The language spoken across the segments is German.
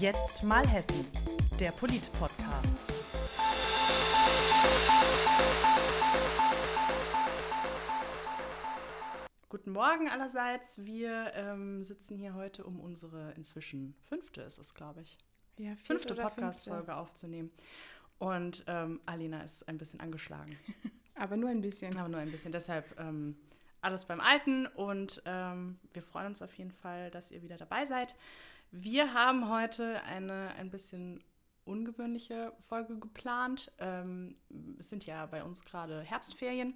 Jetzt mal Hessen, der Polit-Podcast. Guten Morgen allerseits. Wir ähm, sitzen hier heute, um unsere inzwischen fünfte ist es, glaube ich, Ja, fünfte Podcast-Folge aufzunehmen. Und ähm, Alina ist ein bisschen angeschlagen. Aber nur ein bisschen. Aber nur ein bisschen. Deshalb ähm, alles beim Alten und ähm, wir freuen uns auf jeden Fall, dass ihr wieder dabei seid. Wir haben heute eine ein bisschen ungewöhnliche Folge geplant. Ähm, es sind ja bei uns gerade Herbstferien.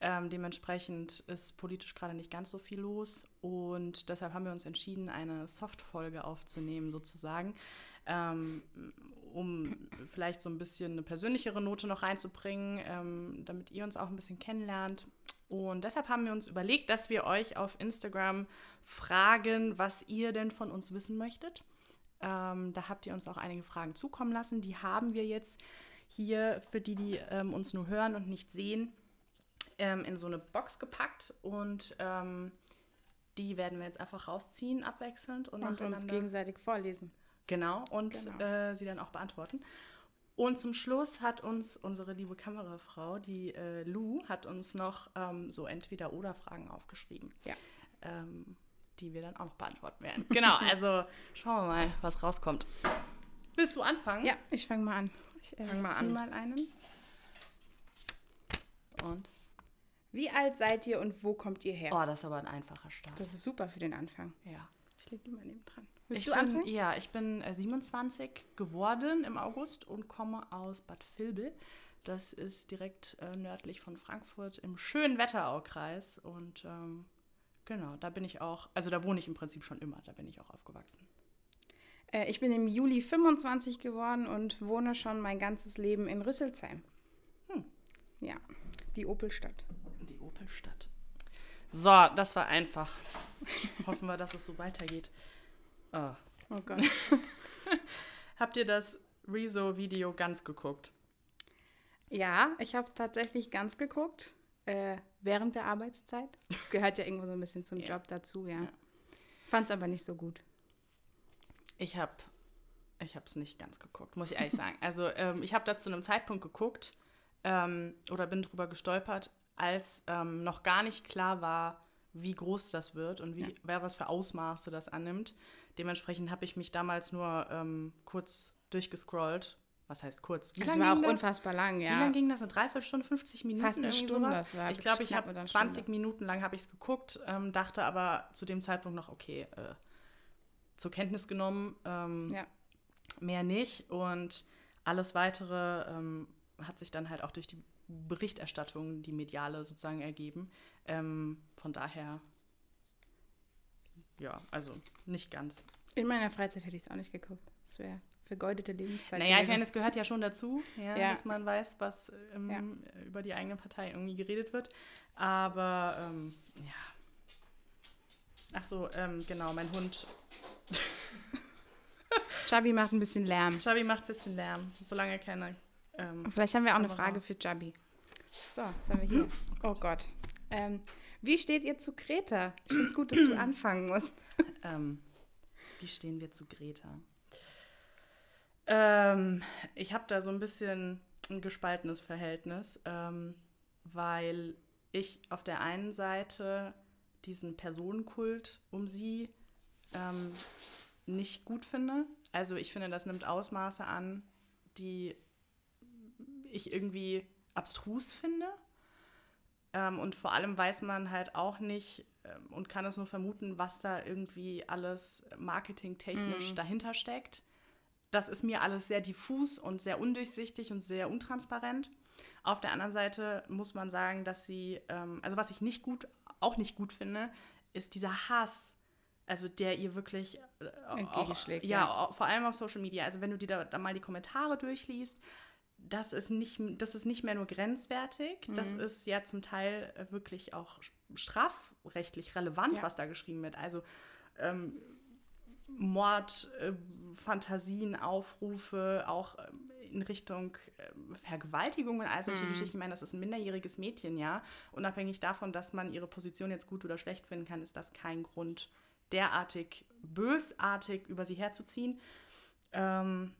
Ähm, dementsprechend ist politisch gerade nicht ganz so viel los und deshalb haben wir uns entschieden, eine Soft-Folge aufzunehmen, sozusagen, ähm, um vielleicht so ein bisschen eine persönlichere Note noch reinzubringen, ähm, damit ihr uns auch ein bisschen kennenlernt. Und deshalb haben wir uns überlegt, dass wir euch auf Instagram fragen, was ihr denn von uns wissen möchtet. Ähm, da habt ihr uns auch einige Fragen zukommen lassen. Die haben wir jetzt hier für die, die ähm, uns nur hören und nicht sehen, ähm, in so eine Box gepackt und ähm, die werden wir jetzt einfach rausziehen, abwechselnd und, Und uns gegenseitig vorlesen. Genau, und Genau. Äh, sie dann auch beantworten. Und zum Schluss hat uns unsere liebe Kamerafrau, die äh, Lou, hat uns noch ähm, so Entweder-Oder-Fragen aufgeschrieben. Ja. Ähm, die wir dann auch noch beantworten werden. Genau, also schauen wir mal, was rauskommt. Willst du anfangen? Ja, ich fange mal an. Ich äh, Fang mal an. mal einen. Und? Wie alt seid ihr und wo kommt ihr her? Oh, das ist aber ein einfacher Start. Das ist super für den Anfang. ja. Ich leg die mal neben dran. Willst Ich du bin, anfangen? Ja, ich bin äh, 27 geworden im August und komme aus Bad Vilbel. Das ist direkt äh, nördlich von Frankfurt im schönen Wetteraukreis. Und ähm, genau, da bin ich auch, also da wohne ich im Prinzip schon immer, da bin ich auch aufgewachsen. Äh, ich bin im Juli 25 geworden und wohne schon mein ganzes Leben in Rüsselsheim. Hm. Ja, die Opelstadt. Die Opelstadt. So, das war einfach. Hoffen wir, dass es so weitergeht. Ah. Oh Gott. Habt ihr das Rezo-Video ganz geguckt? ja, ich habe es tatsächlich ganz geguckt. Äh, während der Arbeitszeit. Das gehört ja irgendwo so ein bisschen zum Ja. Job dazu, ja. Ja. Fand es aber nicht so gut. Ich habe ich es nicht ganz geguckt, muss ich ehrlich sagen. Also ähm, ich habe das zu einem Zeitpunkt geguckt ähm, oder bin drüber gestolpert, als ähm, noch gar nicht klar war, wie groß das wird und wie, Ja. wer was für Ausmaße das annimmt. Dementsprechend habe ich mich damals nur ähm, kurz durchgescrollt. Was heißt kurz? Wie lang war auch ging das? unfassbar lang, Wie ja. lange ging das? Eine Dreiviertelstunde, 50 Minuten? Fast eine Stunde, sowas? das war ich glaube, ich habe unter eine 20 Stunde. Minuten lang habe ich es geguckt, ähm, dachte aber zu dem Zeitpunkt noch, okay, äh, zur Kenntnis genommen, ähm, Ja. mehr nicht. Und alles Weitere ähm, hat sich dann halt auch durch die Berichterstattung, die mediale sozusagen ergeben. Ähm, von daher, ja, also nicht ganz. In meiner Freizeit hätte ich es auch nicht geguckt. Das wäre vergeudete Lebenszeit. Naja, ich gewesen. meine, es gehört ja schon dazu, ja, Ja. dass man weiß, was ähm, über die eigene Partei irgendwie geredet wird. Aber ähm, ja. Ach so, ähm, genau, mein Hund Chubby macht ein bisschen Lärm. Chabi macht ein bisschen Lärm, solange er keine. Ähm, Vielleicht haben wir auch eine. Frage für Chubby. So, was haben wir hier? Oh Gott. Ähm, wie steht ihr zu Greta? Ich finde es gut, dass du anfangen musst. ähm, wie stehen wir zu Greta? Ähm, ich habe da so ein bisschen ein gespaltenes Verhältnis, ähm, weil ich auf der einen Seite diesen Personenkult um sie ähm, nicht gut finde. Also ich finde, das nimmt Ausmaße an, die ich irgendwie abstrus finde. Ähm, und vor allem weiß man halt auch nicht ähm, und kann es nur vermuten, was da irgendwie alles marketingtechnisch dahinter steckt. Das ist mir alles sehr diffus und sehr undurchsichtig und sehr untransparent. Auf der anderen Seite muss man sagen, dass sie, ähm, also was ich nicht gut, auch nicht gut finde, ist dieser Hass, also der ihr wirklich äh, auch, Entgegenschlägt, ja, ja. auch, vor allem auf Social Media. Also wenn du dir da, da mal die Kommentare durchliest, das ist nicht, das ist nicht mehr nur grenzwertig, das Mhm. ist ja zum Teil äh, wirklich auch strafrechtlich relevant, Ja. was da geschrieben wird. Also ähm, Mord, äh, Fantasien, Aufrufe, auch ähm, in Richtung ähm, Vergewaltigung und all solche Mhm. Geschichten. Ich meine, das ist ein minderjähriges Mädchen, ja. Unabhängig davon, dass man ihre Position jetzt gut oder schlecht finden kann, ist das kein Grund, derartig bösartig über sie herzuziehen. Ähm,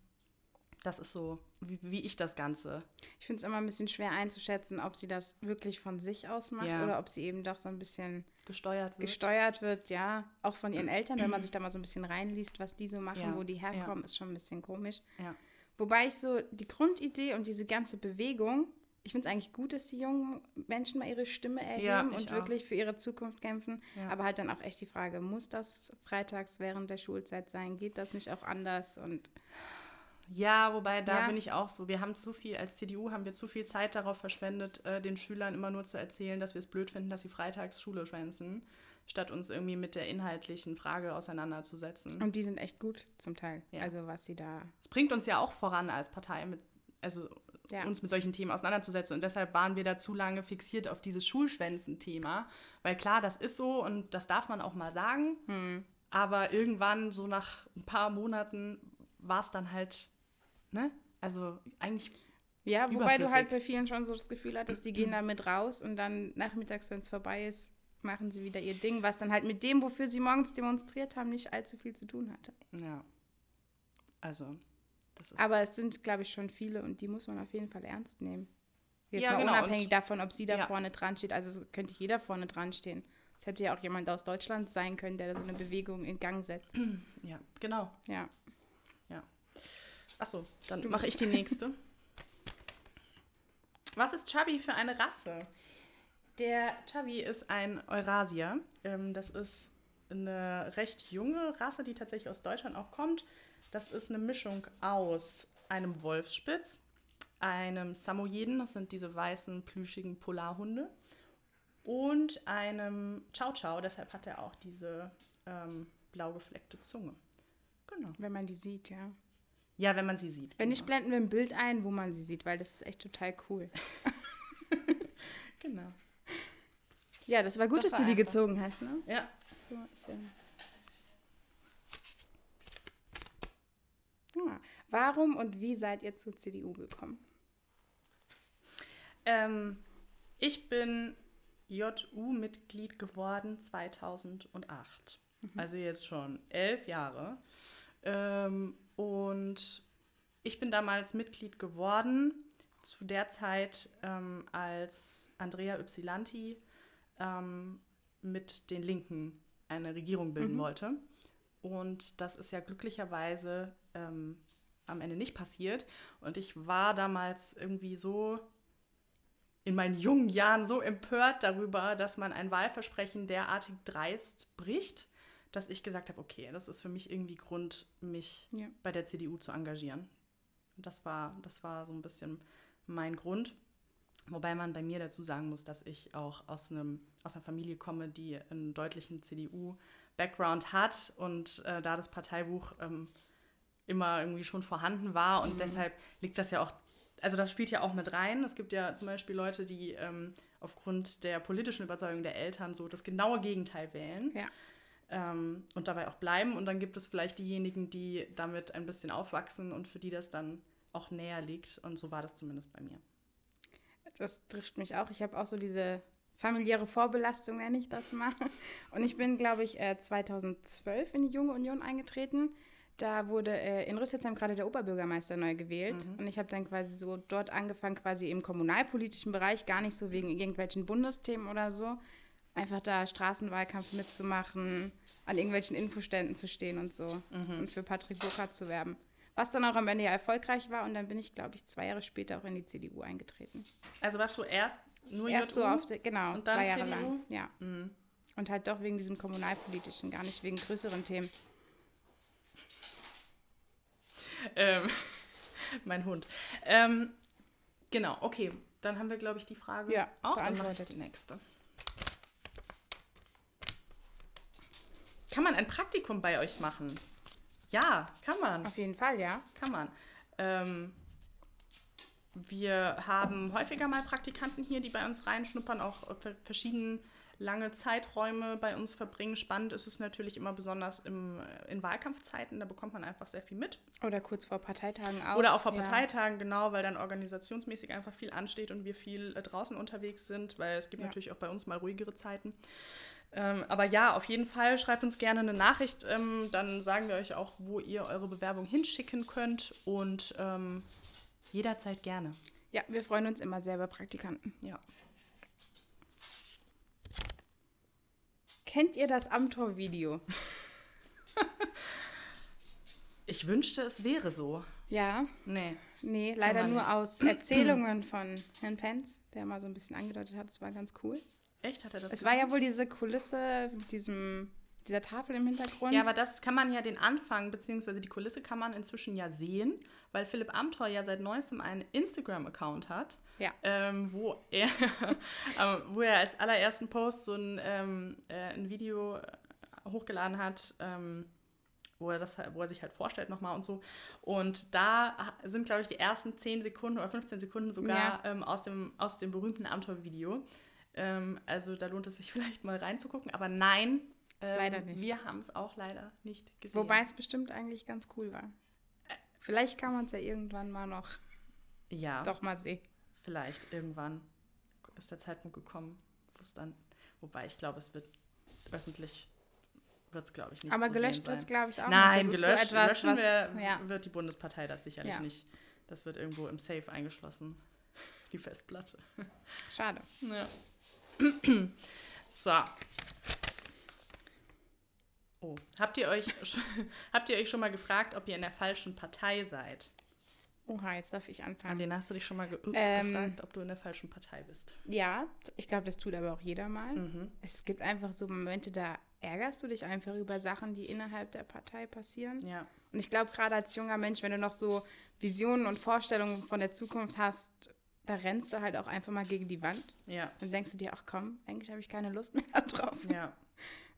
das ist so, wie, wie ich das Ganze. Ich finde es immer ein bisschen schwer einzuschätzen, ob sie das wirklich von sich aus macht Ja. oder ob sie eben doch so ein bisschen Gesteuert wird. gesteuert wird, ja. Auch von ihren Eltern, wenn man sich da mal so ein bisschen reinliest, was die so machen, Ja, wo die ja. herkommen, ist schon ein bisschen komisch. Ja. Wobei ich so die Grundidee und diese ganze Bewegung, ich finde es eigentlich gut, dass die jungen Menschen mal ihre Stimme Ja, erheben und auch. wirklich für ihre Zukunft kämpfen. Ja. Aber halt dann auch echt die Frage, muss das freitags während der Schulzeit sein? Geht das nicht auch anders? Und Ja, wobei da Ja. bin ich auch so. Wir haben zu viel, als CDU haben wir zu viel Zeit darauf verschwendet, äh, den Schülern immer nur zu erzählen, dass wir es blöd finden, dass sie freitags Schule schwänzen, statt uns irgendwie mit der inhaltlichen Frage auseinanderzusetzen. Und die sind echt gut zum Teil. Ja. Also was sie da. Es bringt uns ja auch voran als Partei, mit, also Ja. uns mit solchen Themen auseinanderzusetzen. Und deshalb waren wir da zu lange fixiert auf dieses Schulschwänzen-Thema. Weil klar, das ist so und das darf man auch mal sagen. Hm. Aber irgendwann, so nach ein paar Monaten, war es dann halt, ne? Also eigentlich, Ja, wobei du halt bei vielen schon so das Gefühl hattest, die gehen da mit raus und dann nachmittags, wenn es vorbei ist, machen sie wieder ihr Ding, was dann halt mit dem, wofür sie morgens demonstriert haben, nicht allzu viel zu tun hatte. ja. Also, das ist. Aber es sind, glaube ich, schon viele und die muss man auf jeden Fall ernst nehmen. Jetzt Ja, mal genau, unabhängig und- davon, ob sie da Ja. vorne dran steht. Also könnte jeder vorne dran stehen. Es hätte ja auch jemand aus Deutschland sein können, der da so eine Bewegung in Gang setzt. ja, genau. Ja. Achso, dann mache ich die nächste. Was ist Chubby für eine Rasse? Der Chubby ist ein Eurasier. Ähm, das ist eine recht junge Rasse, die tatsächlich aus Deutschland auch kommt. Das ist eine Mischung aus einem Wolfsspitz, einem Samoyeden, das sind diese weißen, plüschigen Polarhunde, und einem Chow Chow, deshalb hat er auch diese ähm, blau gefleckte Zunge. Genau. Wenn man die sieht, ja. Ja, wenn man sie sieht. Wenn nicht, genau. blenden wir ein Bild ein, wo man sie sieht, weil das ist echt total cool. Genau. Ja, das war gut, Das dass war du die einfach. gezogen hast, ne? Ja, So, ähm, ja. Warum und wie seid ihr zur CDU gekommen? Ähm, ich bin JU-Mitglied geworden 2008. Also jetzt schon elf Jahre. Ähm, und ich bin damals Mitglied geworden, zu der Zeit, ähm, als Andrea Ypsilanti ähm, mit den Linken eine Regierung bilden Mhm. wollte. Und das ist ja glücklicherweise ähm, am Ende nicht passiert. Und ich war damals irgendwie so in meinen jungen Jahren so empört darüber, dass man ein Wahlversprechen derartig dreist bricht, dass ich gesagt habe, okay, das ist für mich irgendwie Grund, mich Ja. bei der CDU zu engagieren. Das war, das war so ein bisschen mein Grund. Wobei man bei mir dazu sagen muss, dass ich auch aus, einem, aus einer Familie komme, die einen deutlichen CDU-Background hat und äh, da das Parteibuch ähm, immer irgendwie schon vorhanden war. Und deshalb liegt das ja auch, also das spielt ja auch mit rein. Es gibt ja zum Beispiel Leute, die ähm, aufgrund der politischen Überzeugung der Eltern so das genaue Gegenteil wählen Ja. Ähm, und dabei auch bleiben. Und dann gibt es vielleicht diejenigen, die damit ein bisschen aufwachsen und für die das dann auch näher liegt. Und so war das zumindest bei mir. Das trifft mich auch. Ich habe auch so diese familiäre Vorbelastung, nenne ich das mal. Und ich bin, glaube ich, äh, 2012 in die Junge Union eingetreten. Da wurde äh, in Rüsselsheim gerade der Oberbürgermeister neu gewählt. Und ich habe dann quasi so dort angefangen, quasi im kommunalpolitischen Bereich, gar nicht so wegen irgendwelchen Bundesthemen oder so, einfach da Straßenwahlkampf mitzumachen, an irgendwelchen Infoständen zu stehen und so und für Patrick Burkhardt zu werben. Was dann auch am Ende ja erfolgreich war und dann bin ich, glaube ich, zwei Jahre später auch in die CDU eingetreten. Also warst du erst nur Erst JU? so auf der, genau, und zwei Jahre CDU? lang. Ja. Mhm. Und halt doch wegen diesem kommunalpolitischen, gar nicht wegen größeren Themen. Ähm, mein Hund. Ähm, genau, okay. Dann haben wir, glaube ich, die Frage Ja, auch. Dann mache ich die nächste. Kann man ein Praktikum bei euch machen? Ja, kann man. Auf jeden Fall, ja. Kann man. Ähm, wir haben häufiger mal Praktikanten hier, die bei uns reinschnuppern, auch ver- verschieden lange Zeiträume bei uns verbringen. Spannend ist es natürlich immer besonders im, äh, in Wahlkampfzeiten, da bekommt man einfach sehr viel mit. Oder kurz vor Parteitagen auch. Oder auch vor ja. Parteitagen, genau, weil dann organisationsmäßig einfach viel ansteht und wir viel äh, draußen unterwegs sind, weil es gibt Ja. natürlich auch bei uns mal ruhigere Zeiten. Ähm, aber ja, auf jeden Fall schreibt uns gerne eine Nachricht. Ähm, dann sagen wir euch auch, wo ihr eure Bewerbung hinschicken könnt. Und ähm, jederzeit gerne. Ja, wir freuen uns immer sehr über Praktikanten. Ja. Kennt ihr das Amtor-Video? Ich wünschte, es wäre so. Ja. Nee. Nee, leider nur nicht. aus Erzählungen von Herrn Pence, der mal so ein bisschen angedeutet hat, es war ganz cool. Echt? Hat er das Es war ja wohl diese Kulisse mit diesem, dieser Tafel im Hintergrund. Ja, aber das kann man ja den Anfang, beziehungsweise die Kulisse kann man inzwischen ja sehen, weil Philipp Amthor ja seit neuestem einen Instagram-Account hat, Ja. ähm, wo, er, ähm, wo er als allerersten Post so ein, ähm, äh, ein Video äh, hochgeladen hat, ähm, wo, er das, wo er sich halt vorstellt nochmal und so. Und da sind, glaube ich, die ersten 10 Sekunden oder 15 Sekunden sogar ähm, aus, dem, aus dem berühmten Amthor-Video. Ähm, also da lohnt es sich vielleicht mal reinzugucken. Aber nein, ähm, Leider nicht. wir haben es auch leider nicht gesehen. Wobei es bestimmt eigentlich ganz cool war. Vielleicht kann man es ja irgendwann mal noch ja, doch mal sehen. vielleicht irgendwann ist der Zeitpunkt gekommen, wo es dann, wobei ich glaube, es wird öffentlich, wird es glaube ich nicht Aber gelöscht wird es, glaube ich, auch Nein, nicht. Ist gelöscht so etwas, was, wir, ja. wird die Bundespartei das sicherlich Ja. nicht. Das wird irgendwo im Safe eingeschlossen, die Festplatte. Schade. Ja. so. Oh, habt ihr, euch, habt ihr euch schon mal gefragt, ob ihr in der falschen Partei seid? Oha, jetzt darf ich An anfangen. den hast du dich schon mal ge Ähm. gefragt, ob du in der falschen Partei bist. Ja, ich glaube, das tut aber auch jeder mal. Mhm. Es gibt einfach so Momente, da ärgerst du dich einfach über Sachen, die innerhalb der Partei passieren. Ja. Und ich glaube, gerade als junger Mensch, wenn du noch so Visionen und Vorstellungen von der Zukunft hast, da rennst du halt auch einfach mal gegen die Wand. Ja, Dann denkst du dir, ach komm, eigentlich habe ich keine Lust mehr darauf. ja.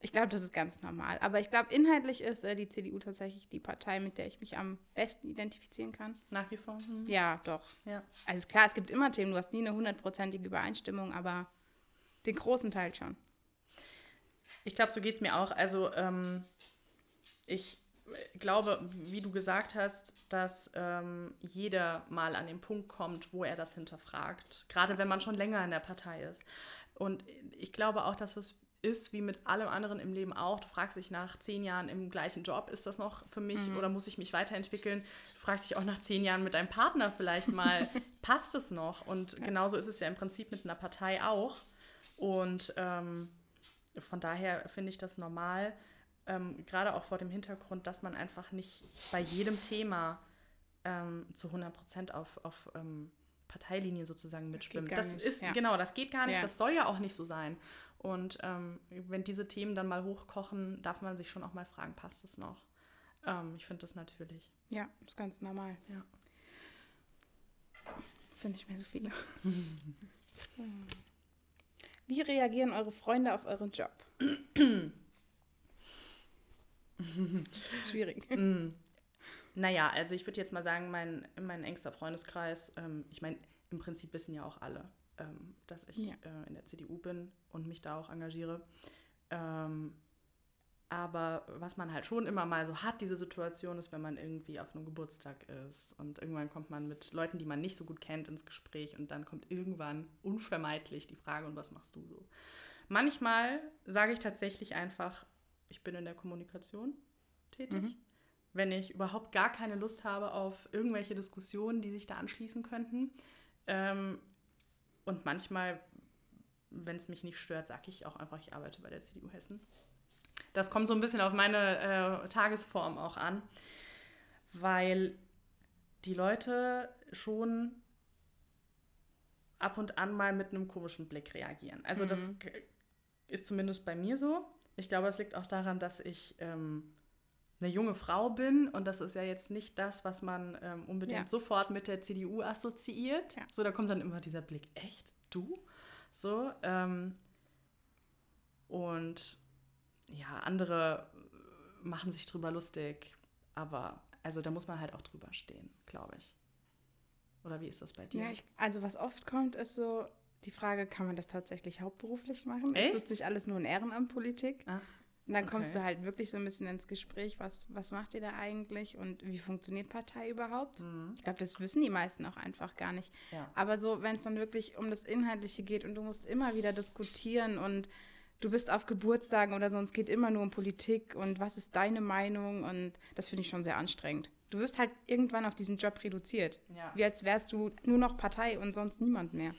Ich glaube, das ist ganz normal. Aber ich glaube, inhaltlich ist äh, die CDU tatsächlich die Partei, mit der ich mich am besten identifizieren kann. Nach wie vor. Hm. Ja, doch. Ja. Also klar, es gibt immer Themen, du hast nie eine hundertprozentige Übereinstimmung, aber den großen Teil schon. Ich glaube, so geht es mir auch. Also ähm, ich glaube, wie du gesagt hast, dass ähm, jeder mal an den Punkt kommt, wo er das hinterfragt. Gerade wenn man schon länger in der Partei ist. Und ich glaube auch, dass es ist wie mit allem anderen im Leben auch. Du fragst dich nach zehn Jahren im gleichen Job, ist das noch für mich oder muss ich mich weiterentwickeln? Du fragst dich auch nach zehn Jahren mit deinem Partner vielleicht mal, passt es noch? Und genauso ist es ja im Prinzip mit einer Partei auch. Und ähm, von daher finde ich das normal, ähm, gerade auch vor dem Hintergrund, dass man einfach nicht bei jedem Thema ähm, zu 100 Prozent auf, auf ähm, Parteilinien sozusagen mitschwimmt. Das nicht, ist, ja. genau, das geht gar nicht, Ja. das soll ja auch nicht so sein. Und ähm, wenn diese Themen dann mal hochkochen, darf man sich schon auch mal fragen, passt es noch? Ähm, ich finde das natürlich. Ja, ist ganz normal. Ja. Das sind nicht mehr so viele. so. Wie reagieren eure Freunde auf euren Job? Schwierig. Mm. Naja, also ich würde jetzt mal sagen, mein, mein engster Freundeskreis, ähm, ich meine, im Prinzip wissen ja auch alle, ähm, dass ich Ja. äh, in der CDU bin und mich da auch engagiere. Ähm, aber was man halt schon immer mal so hat, diese Situation ist, wenn man irgendwie auf einem Geburtstag ist und irgendwann kommt man mit Leuten, die man nicht so gut kennt, ins Gespräch und dann kommt irgendwann unvermeidlich die Frage, und was machst du so? Manchmal sage ich tatsächlich einfach, ich bin in der Kommunikation tätig. Mhm. Wenn ich überhaupt gar keine Lust habe auf irgendwelche Diskussionen, die sich da anschließen könnten. Ähm, und manchmal, wenn es mich nicht stört, sage ich auch einfach, ich arbeite bei der CDU Hessen. Das kommt so ein bisschen auf meine äh, Tagesform auch an, weil die Leute schon ab und an mal mit einem komischen Blick reagieren. Also das Mhm. k- ist zumindest bei mir so. Ich glaube, es liegt auch daran, dass ich ähm, eine junge Frau bin und das ist ja jetzt nicht das, was man ähm, unbedingt Ja. sofort mit der CDU assoziiert. Ja. So, da kommt dann immer dieser Blick, echt? Du? So, ähm, und ja, andere machen sich drüber lustig, aber also da muss man halt auch drüber stehen, glaube ich. Oder wie ist das bei dir? Ja, ich, also was oft kommt, ist so die Frage, kann man das tatsächlich hauptberuflich machen? Echt? Ist das nicht alles nur ein Ehrenamtpolitik? Ach, Und dann okay. kommst du halt wirklich so ein bisschen ins Gespräch, was, was macht ihr da eigentlich und wie funktioniert Partei überhaupt? Mhm. Ich glaube, das wissen die meisten auch einfach gar nicht. ja. Aber so, wenn es dann wirklich um das Inhaltliche geht und du musst immer wieder diskutieren und du bist auf Geburtstagen oder so und es geht immer nur um Politik und was ist deine Meinung und das finde ich schon sehr anstrengend. Du wirst halt irgendwann auf diesen Job reduziert. Ja. Wie als wärst du nur noch Partei und sonst niemand mehr.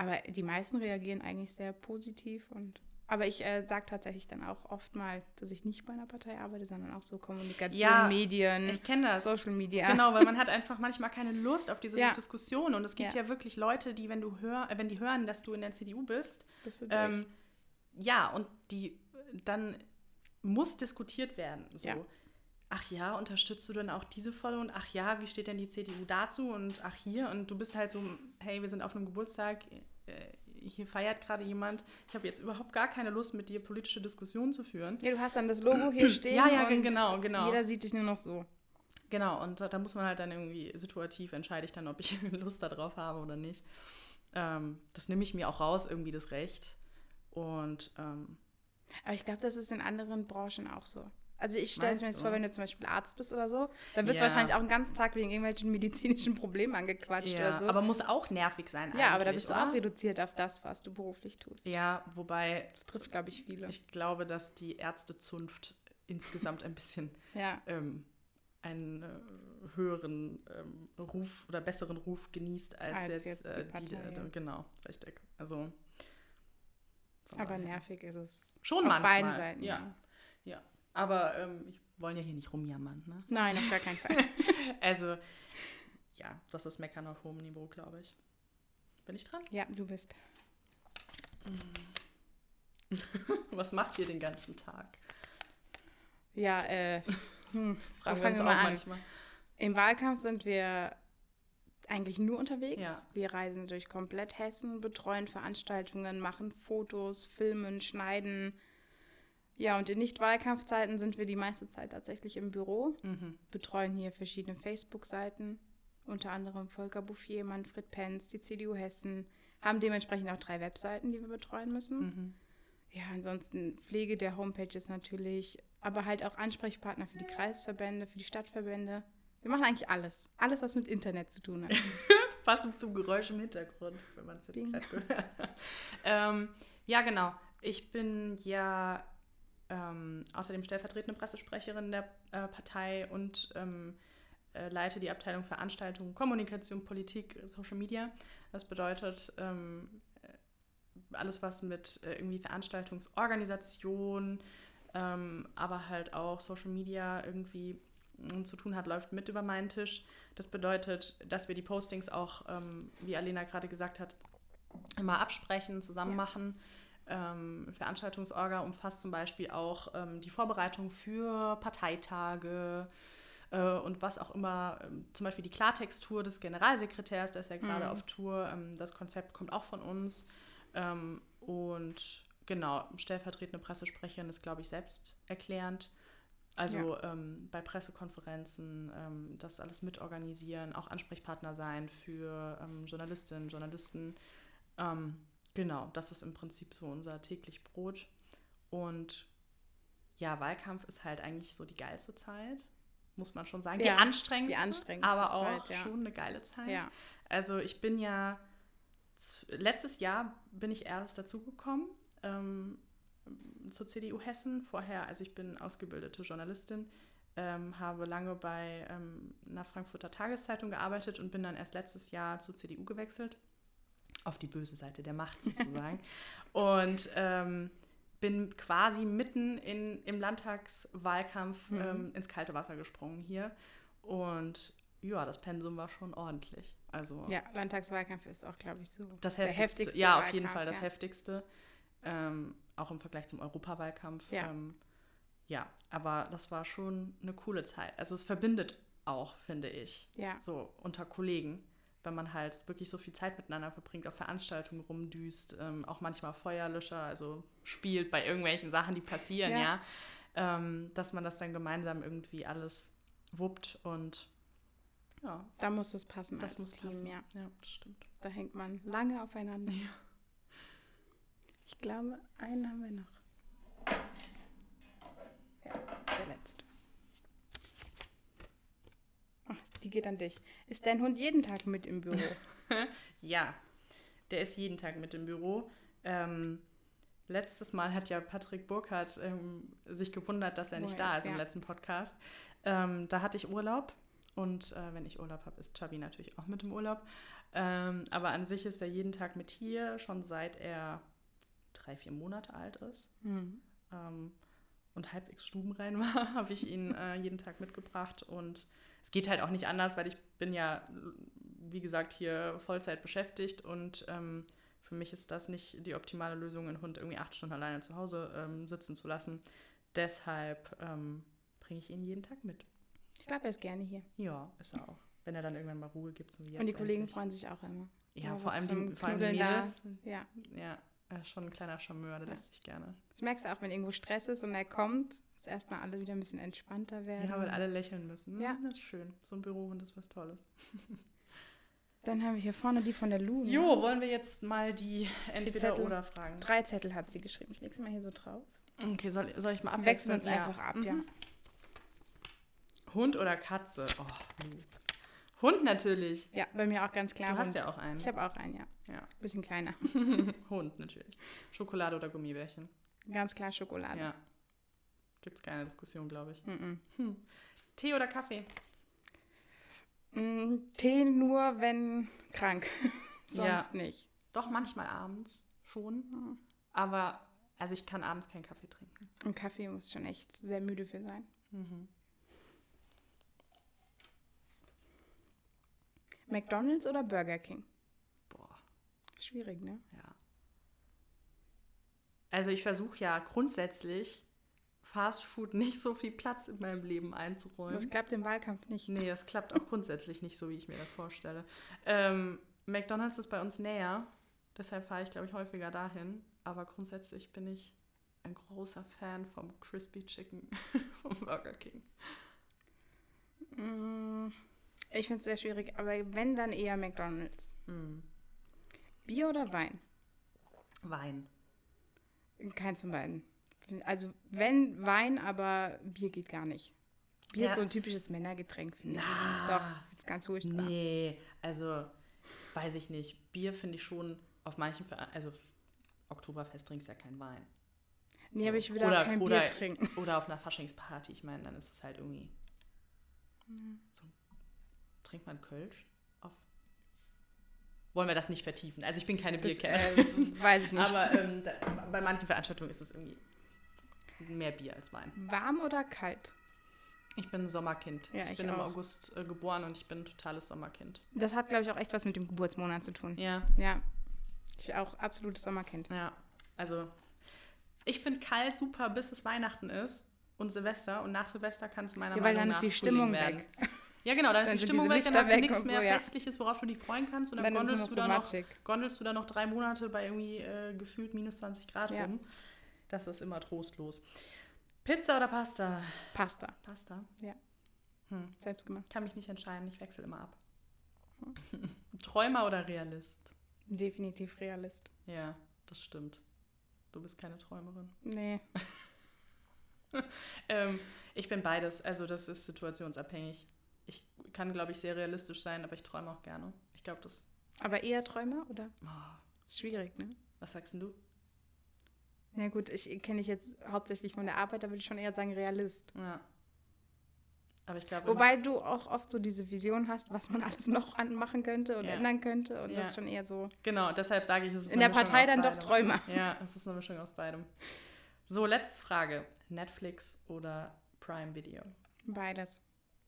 Aber die meisten reagieren eigentlich sehr positiv und aber ich äh, sage tatsächlich dann auch oft mal, dass ich nicht bei einer Partei arbeite, sondern auch so Kommunikation, Ja, Medien, Ich kenne das. Social Media. Genau, weil man hat einfach manchmal keine Lust auf diese Ja. Diskussion. Und es gibt Ja. ja. wirklich Leute, die, wenn du hör, wenn die hören, dass du in der CDU bist, Bist ähm, ja, und die dann muss diskutiert werden. So. Ach ja, unterstützt du denn auch diese Volle? Und ach ja, wie steht denn die CDU dazu? Und ach hier, und du bist halt so, hey, wir sind auf einem Geburtstag, hier feiert gerade jemand. Ich habe jetzt überhaupt gar keine Lust, mit dir politische Diskussionen zu führen. ja, du hast dann das Logo hier stehen. Ja, ja, und genau, genau. Jeder sieht dich nur noch so. Genau, und da, da muss man halt dann irgendwie situativ entscheide ich dann, ob ich Lust darauf habe oder nicht. Ähm, das nehme ich mir auch raus, irgendwie das Recht. Und ähm, Aber ich glaube, das ist in anderen Branchen auch so. Also ich stelle es mir jetzt du? vor, wenn du zum Beispiel Arzt bist oder so, dann wirst Ja. du wahrscheinlich auch den ganzen Tag wegen irgendwelchen medizinischen Problemen angequatscht ja, oder so. aber muss auch nervig sein ja, aber da bist du oder? auch reduziert auf das, was du beruflich tust. Ja, wobei Das trifft, glaube ich, viele. ich glaube, dass die Ärztezunft insgesamt ein bisschen ja. ähm, einen äh, höheren ähm, Ruf oder besseren Ruf genießt als, Als jetzt, jetzt die äh, die, Partei, äh, genau, richtig. Also Aber daher. nervig ist es. Schon auf manchmal. beiden Seiten. Ja, ja. Aber ähm, ich wollen ja hier nicht rumjammern, ne? Nein, auf gar keinen Fall. Also, ja, das ist Meckern auf hohem Niveau, glaube ich. Bin ich dran? ja, du bist. Was macht ihr den ganzen Tag? Ja, äh, hm, Fragen wir uns wir auch mal an? manchmal. Im Wahlkampf sind wir eigentlich nur unterwegs. Ja. Wir reisen durch komplett Hessen, betreuen Veranstaltungen, machen Fotos, filmen, schneiden. Ja, und in Nicht-Wahlkampfzeiten sind wir die meiste Zeit tatsächlich im Büro, Mhm. betreuen hier verschiedene Facebook-Seiten, unter anderem Volker Bouffier, Manfred Penz, die CDU Hessen, haben dementsprechend auch drei Webseiten, die wir betreuen müssen. Mhm. Ja, ansonsten Pflege der Homepages natürlich, aber halt auch Ansprechpartner für die Kreisverbände, für die Stadtverbände. Wir machen eigentlich alles. Alles, was mit Internet zu tun hat. Passend zum Geräusch im Hintergrund, wenn man es jetzt gerade gehört hat. ähm, ja, genau. Ich bin ja ähm, außerdem stellvertretende Pressesprecherin der äh, Partei und ähm, äh, leite die Abteilung Veranstaltungen, Kommunikation, Politik, Social Media. Das bedeutet ähm, äh, alles, was mit äh, irgendwie Veranstaltungsorganisation, ähm, aber halt auch Social Media irgendwie mm, zu tun hat, läuft mit über meinen Tisch. Das bedeutet, dass wir die Postings auch, ähm, wie Alena gerade gesagt hat, immer absprechen, zusammen Ja. machen. Ähm, Veranstaltungsorga umfasst zum Beispiel auch ähm, die Vorbereitung für Parteitage äh, und was auch immer, ähm, zum Beispiel die Klartextur des Generalsekretärs, der ist ja gerade Mhm. auf Tour. Ähm, das Konzept kommt auch von uns. Ähm, und genau, stellvertretende Pressesprecherin ist, glaube ich, selbst erklärend. Also ähm, bei Pressekonferenzen das alles mitorganisieren, auch Ansprechpartner sein für Journalistinnen, Journalisten. Ähm, genau, das ist im Prinzip so unser täglich Brot. Und ja, Wahlkampf ist halt eigentlich so die geilste Zeit, muss man schon sagen. Ja, die anstrengendste, die anstrengendste aber auch Zeit, ja. schon eine geile Zeit. Ja. Also ich bin ja, letztes Jahr bin ich erst dazugekommen ähm, zur CDU Hessen. Vorher, also ich bin ausgebildete Journalistin, ähm, habe lange bei ähm, einer Frankfurter Tageszeitung gearbeitet und bin dann erst letztes Jahr zur CDU gewechselt. Auf die böse Seite der Macht sozusagen. und ähm, bin quasi mitten in, im Landtagswahlkampf Mhm. ähm, ins kalte Wasser gesprungen hier. Und ja, das Pensum war schon ordentlich. Also ja, Landtagswahlkampf ist auch, glaube ich, so das der heftigste. heftigste ja, auf jeden Wahlkampf, Fall das ja. heftigste. Ähm, auch im Vergleich zum Europawahlkampf. Ja. Ähm, ja, aber das war schon eine coole Zeit. Also es verbindet auch, finde ich, Ja. so unter Kollegen, wenn man halt wirklich so viel Zeit miteinander verbringt, auf Veranstaltungen rumdüst, ähm, auch manchmal Feuerlöscher, also spielt bei irgendwelchen Sachen, die passieren, Ja. ja, ähm, dass man das dann gemeinsam irgendwie alles wuppt und ja, Da muss es passen das muss Team, passen. ja. ja, das stimmt. Da hängt man lange aufeinander. Ich glaube, einen haben wir noch. Ja, ist der letzte. Ach, die geht an dich. Ist dein Hund jeden Tag mit im Büro? Ja, der ist jeden Tag mit im Büro. Ähm, letztes Mal hat ja Patrick Burkhardt ähm, sich gewundert, dass er Wo nicht er da ist, ist im ja. letzten Podcast. Ähm, da hatte ich Urlaub und äh, wenn ich Urlaub habe, ist Chabi natürlich auch mit im Urlaub. Ähm, aber an sich ist er jeden Tag mit hier, schon seit er drei, vier Monate alt ist Mhm. und halbwegs stubenrein war, habe ich ihn äh, jeden Tag mitgebracht. Und es geht halt auch nicht anders, weil ich bin ja, wie gesagt, hier Vollzeit beschäftigt und ähm, für mich ist das nicht die optimale Lösung, einen Hund irgendwie acht Stunden alleine zu Hause ähm, sitzen zu lassen. Deshalb ähm, bringe ich ihn jeden Tag mit. Ich glaube, er ist gerne hier. Ja, ist er auch. Wenn er dann irgendwann mal Ruhe gibt, so wie jetzt Und die Kollegen endlich. freuen sich auch immer. Ja, vor allem, die, vor allem die Knuddeln da. Mädels. Ja. Ja, er ist schon ein kleiner Charmeur, der Ja. lässt sich gerne. Das merkst du auch, wenn irgendwo Stress ist und er kommt, dass erstmal alle wieder ein bisschen entspannter werden. Ja, weil alle lächeln müssen. Ja. Das ist schön. So ein Bürohund ist was Tolles. Dann haben wir hier vorne die von der Lu. ne? Jo, wollen wir jetzt mal die entweder Zettel. oder fragen? Drei Zettel hat sie geschrieben. Ich lege sie mal hier so drauf. Okay, soll, soll ich mal abwechseln? wechseln uns einfach ab, ja. Mhm. Hund oder Katze? Oh, Lu. Hund natürlich. Ja, bei mir auch ganz klar. du hast Hund. ja auch einen. Ich habe auch einen, ja. ja. Bisschen kleiner. Hund natürlich. Schokolade oder Gummibärchen? Ganz klar Schokolade. Ja. Gibt es keine Diskussion, glaube ich. Mhm. Hm. Tee oder Kaffee? Mm, Tee nur, wenn krank. Sonst Ja. nicht. Doch, manchmal abends schon. Mhm. Aber, also ich kann abends keinen Kaffee trinken. Und Kaffee muss schon echt sehr müde für sein. Mhm. McDonalds oder Burger King? Boah. Schwierig, ne? Ja. Also ich versuche ja grundsätzlich Fast Food nicht so viel Platz in meinem Leben einzuräumen. Das klappt im Wahlkampf nicht. nee, das klappt auch grundsätzlich nicht so, wie ich mir das vorstelle. Ähm, McDonald's ist bei uns näher, deshalb fahre ich, glaube ich, häufiger dahin. Aber grundsätzlich bin ich ein großer Fan vom Crispy Chicken vom Burger King. Mm, Ich finde es sehr schwierig, aber wenn, dann eher McDonalds. Mm. Bier oder Wein? Wein. Keins von beiden. Also wenn Wein, aber Bier geht gar nicht. Bier Ja. ist so ein typisches Männergetränk, finde ich. Doch, ist ganz furchtbar. Nee, also weiß ich nicht. Bier finde ich schon auf manchen, also Oktoberfest trinkst ja kein Wein. Nee, So. aber ich will Oder- auch kein oder- Bier trinken. Oder auf einer Faschingsparty, ich meine, dann ist es halt irgendwie. So, trinkt man Kölsch? Auf Wollen wir das nicht vertiefen? Also ich bin keine Das Bierkennerin. äh, weiß ich nicht. aber ähm, da, bei manchen Veranstaltungen ist es irgendwie mehr Bier als Wein. Warm oder kalt? Ich bin ein Sommerkind. Ja, ich, ich bin im auch. August äh, geboren und ich bin ein totales Sommerkind. Das hat, glaube ich, auch echt was mit dem Geburtsmonat zu tun. Ja, Ja. Ich bin auch absolutes Sommerkind. Ja, also ich finde kalt super, bis es Weihnachten ist und Silvester und nach Silvester kann es meiner Ja, weil Meinung dann ist nach die Stimmung werden. weg. Ja, genau, dann, Dann ist die Stimmung weg, dann hast du nichts mehr so, ja. Festliches, worauf du dich freuen kannst und dann, Dann gondelst, du so da noch, gondelst du da noch drei Monate bei irgendwie äh, gefühlt minus 20 Grad Ja. rum. Das ist immer trostlos. Pizza oder Pasta? Pasta. Pasta. Ja. Hm. Selbst gemacht. Kann mich nicht entscheiden, ich wechsle immer ab. Träumer oder Realist? Definitiv Realist. Ja, das stimmt. Du bist keine Träumerin. Nee. Ähm, ich bin beides, also das ist situationsabhängig. Ich kann, glaube ich, sehr realistisch sein, aber ich träume auch gerne. Ich glaube, das. Aber eher Träumer oder? Oh, Schwierig, ne? was sagst denn du? Na gut, ich kenne dich jetzt hauptsächlich von der Arbeit, da würde ich schon eher sagen Realist. Ja. Aber ich glaube. Wobei du auch oft so diese Vision hast, was man alles noch anmachen könnte und Ja. ändern könnte. Und Ja. das ist schon eher so. Genau, deshalb sage ich, es ist In der Mischung Partei dann doch. Träumer. Ja, es ist eine Mischung aus beidem. So, letzte Frage. Netflix oder Prime Video? Beides.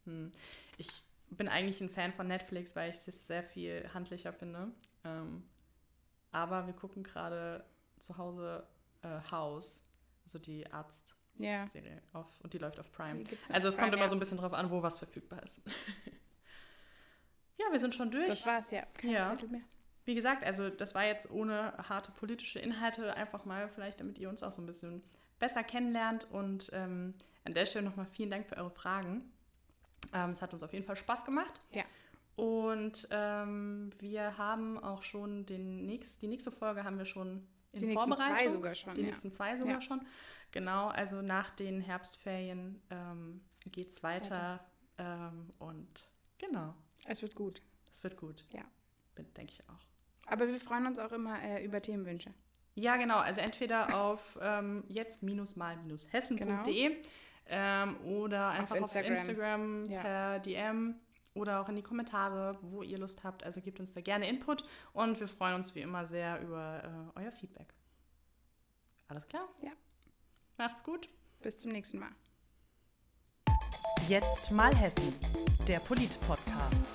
Hm. Ich bin eigentlich ein Fan von Netflix, weil ich es sehr viel handlicher finde. Ähm, aber wir gucken gerade zu Hause äh, House, also die Arzt-Serie, auf, und die läuft auf Prime. Also es kommt Prime, immer ja. so ein bisschen drauf an, wo was verfügbar ist. ja, wir sind schon durch. Das war's, ja. Keine Ja. Zettel mehr. Wie gesagt, also das war jetzt ohne harte politische Inhalte, einfach mal vielleicht, damit ihr uns auch so ein bisschen besser kennenlernt. Und ähm, an der Stelle nochmal vielen Dank für eure Fragen. Ähm, es hat uns auf jeden Fall Spaß gemacht. Ja. Und ähm, wir haben auch schon den nächst, die nächste Folge haben wir schon in Die nächsten Vorbereitung. zwei sogar schon, Die ja. nächsten zwei sogar Ja. schon. Genau, also nach den Herbstferien ähm, geht es weiter. Ähm, und genau, Es wird gut. es wird gut. Ja. Denke ich auch. Aber wir freuen uns auch immer äh, über Themenwünsche. Ja, genau. Also entweder auf ähm, jetzt-mal-hessen.de genau. ähm, oder einfach auf Instagram, auf Instagram ja. per DM oder auch in die Kommentare, wo ihr Lust habt. Also gebt uns da gerne Input und wir freuen uns wie immer sehr über äh, euer Feedback. Alles klar? Ja. Macht's gut. Bis zum nächsten Mal. Jetzt mal Hessen, der Polit-Podcast.